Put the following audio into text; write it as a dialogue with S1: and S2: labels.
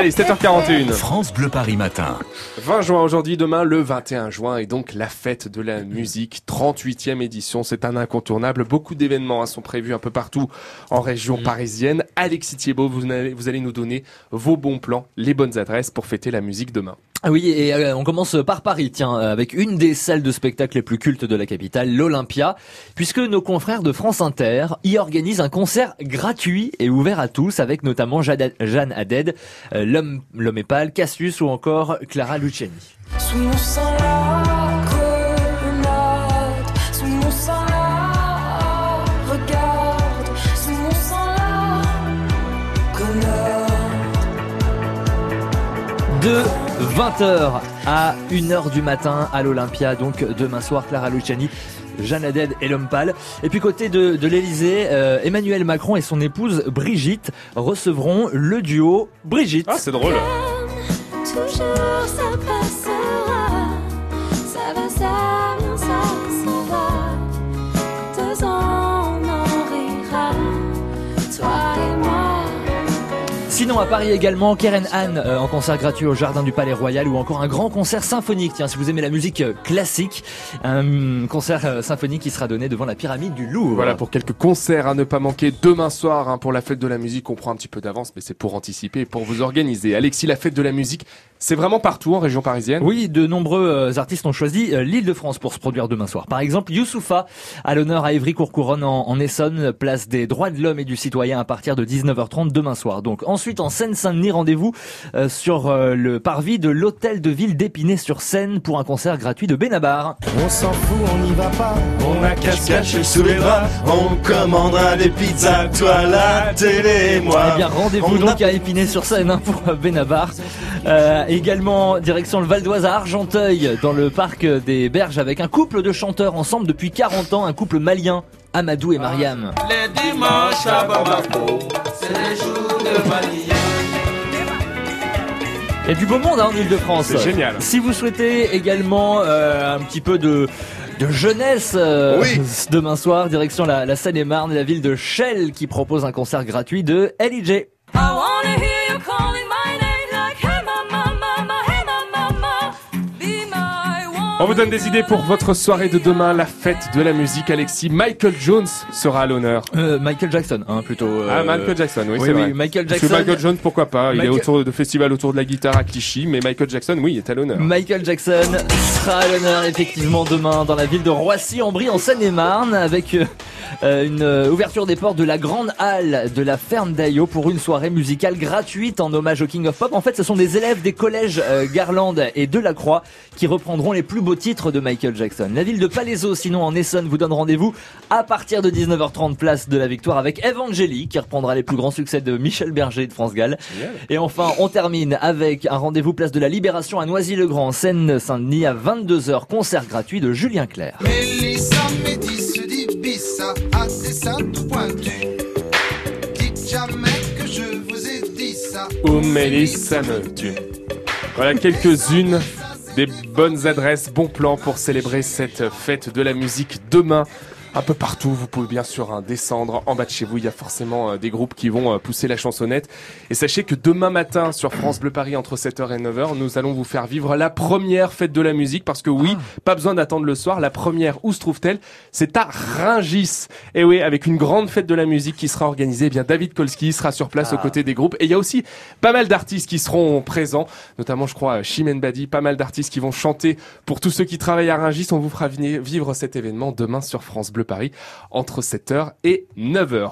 S1: Allez, 7h41.
S2: France Bleu Paris Matin.
S1: 20 juin aujourd'hui, demain le 21 juin et donc la fête de la musique, 38e édition, c'est un incontournable. Beaucoup d'événements hein, sont prévus un peu partout en région
S3: Mm.
S1: parisienne. Alexis Thiebaud, vous allez, vous allez nous donner vos bons plans, les bonnes adresses pour fêter la musique demain.
S3: Ah Oui, et euh, on commence par Paris, tiens, euh, avec une des salles de spectacle les plus cultes de la capitale, l'Olympia, puisque nos confrères de France Inter y organisent un concert gratuit et ouvert à tous, avec notamment Jeanne Haddad, euh, l'homme l'homme pâle, Cassius ou encore Clara Luciani. 20h à 1h du matin à l'Olympia, donc demain soir, Clara Luciani. Jeanne Haddad et l'homme pâle. Et puis côté de, de l'Elysée, Emmanuel Macron et son épouse Brigitte recevront le duo Brigitte.
S1: Ah, c'est drôle.
S4: Toujours
S3: Sinon à Paris également, Keren Anne euh, en concert gratuit au Jardin du Palais Royal ou encore un grand concert symphonique. Tiens, si vous aimez la musique euh, classique, un concert euh, symphonique qui sera donné devant la pyramide du Louvre.
S1: Voilà pour quelques concerts à ne pas manquer demain soir hein, pour la fête de la musique. On prend un petit peu d'avance, mais c'est pour anticiper et pour vous organiser. Alexis, la fête de la musique, c'est vraiment partout en région parisienne.
S3: Oui, de nombreux euh, artistes ont choisi euh, l'île de France pour se produire demain soir. Par exemple, Youssoufa à l'honneur à Évry-Courcouronne en, en Essonne, place des droits de l'homme et du citoyen à partir de 19h30 demain soir. Donc ensuite en Seine-Saint-Denis, rendez-vous euh, sur euh, le parvis de l'hôtel de ville d'Épinay-sur-Seine pour un concert gratuit de Benabar.
S5: On s'en fout, on n'y va pas.
S6: On a qu'à se cacher sous les bras, on commandera des pizzas, toi la télé et moi.
S3: Eh bien, rendez-vous
S6: On
S3: donc à Épinay-sur-Seine hein, pour Benabar. Euh, également, direction le Val d'Oise à Argenteuil, dans le parc des Berges, avec un couple de chanteurs ensemble depuis 40 ans, un couple malien, Amadou et Mariam.
S6: Les dimanches à Bamako, c'est les jours de Mali.
S3: Il y a du beau monde hein, en Ile-de-France.
S1: C'est génial.
S3: Si vous souhaitez également euh, un petit peu de de jeunesse euh,
S6: Oui.
S3: demain soir, direction la, la Seine-et-Marne, la ville de Chelles qui propose un concert gratuit de LIJ.
S1: Vous donne des idées pour votre soirée de demain, la fête de la musique. Alexis, Michael Jones sera à l'honneur.
S3: Euh, Michael Jackson, hein, plutôt. euh,
S1: Ah, Michael Jackson, oui,
S3: oui,
S1: c'est
S3: oui,
S1: vrai.
S3: Michael
S1: Parce
S3: Jackson.
S1: que Michael Jones, pourquoi pas Il est autour de festivals autour de la guitare à Clichy, mais Michael Jackson, oui, il est à l'honneur.
S3: Michael Jackson sera à l'honneur effectivement demain dans la ville de Roissy-en-Brie en Seine-et-Marne avec euh, une euh, ouverture des portes de la grande halle de la ferme d'Ayo pour une soirée musicale gratuite en hommage au King of Pop. En fait, ce sont des élèves des collèges euh, Garland et Delacroix qui reprendront les plus beaux titres de Michael Jackson. La ville de Palaiseau, sinon en Essonne, vous donne rendez-vous à partir de 19h30 place de la Victoire avec Evangélie qui reprendra les plus grands succès de Michel Berger et de France Gall. Et enfin, on termine avec un rendez-vous place de la Libération à Noisy-le-Grand, Seine-Saint-Denis à 22h, concert gratuit de Julien Clerc.
S5: Mélissa, Métis, Dibissa, à des seins tout pointus. Dites jamais que je vous ai.
S1: Voilà quelques-unes des bonnes adresses, bons plans pour célébrer cette fête de la musique demain. Un peu partout, vous pouvez bien sûr hein, descendre en bas de chez vous. Il y a forcément euh, des groupes qui vont euh, pousser la chansonnette. Et sachez que demain matin sur France Bleu Paris entre 7h et 9h, nous allons vous faire vivre la première fête de la musique parce que oui, pas besoin d'attendre le soir. La première, où se trouve-t-elle? C'est à Ringis. Et oui, avec une grande fête de la musique qui sera organisée, eh bien David Kolski sera sur place aux côtés des groupes. Et il y a aussi pas mal d'artistes qui seront présents, notamment je crois Chimène Badi, pas mal d'artistes qui vont chanter pour tous ceux qui travaillent à Ringis. On vous fera vivre cet événement demain sur France Paris entre 7h et 9h.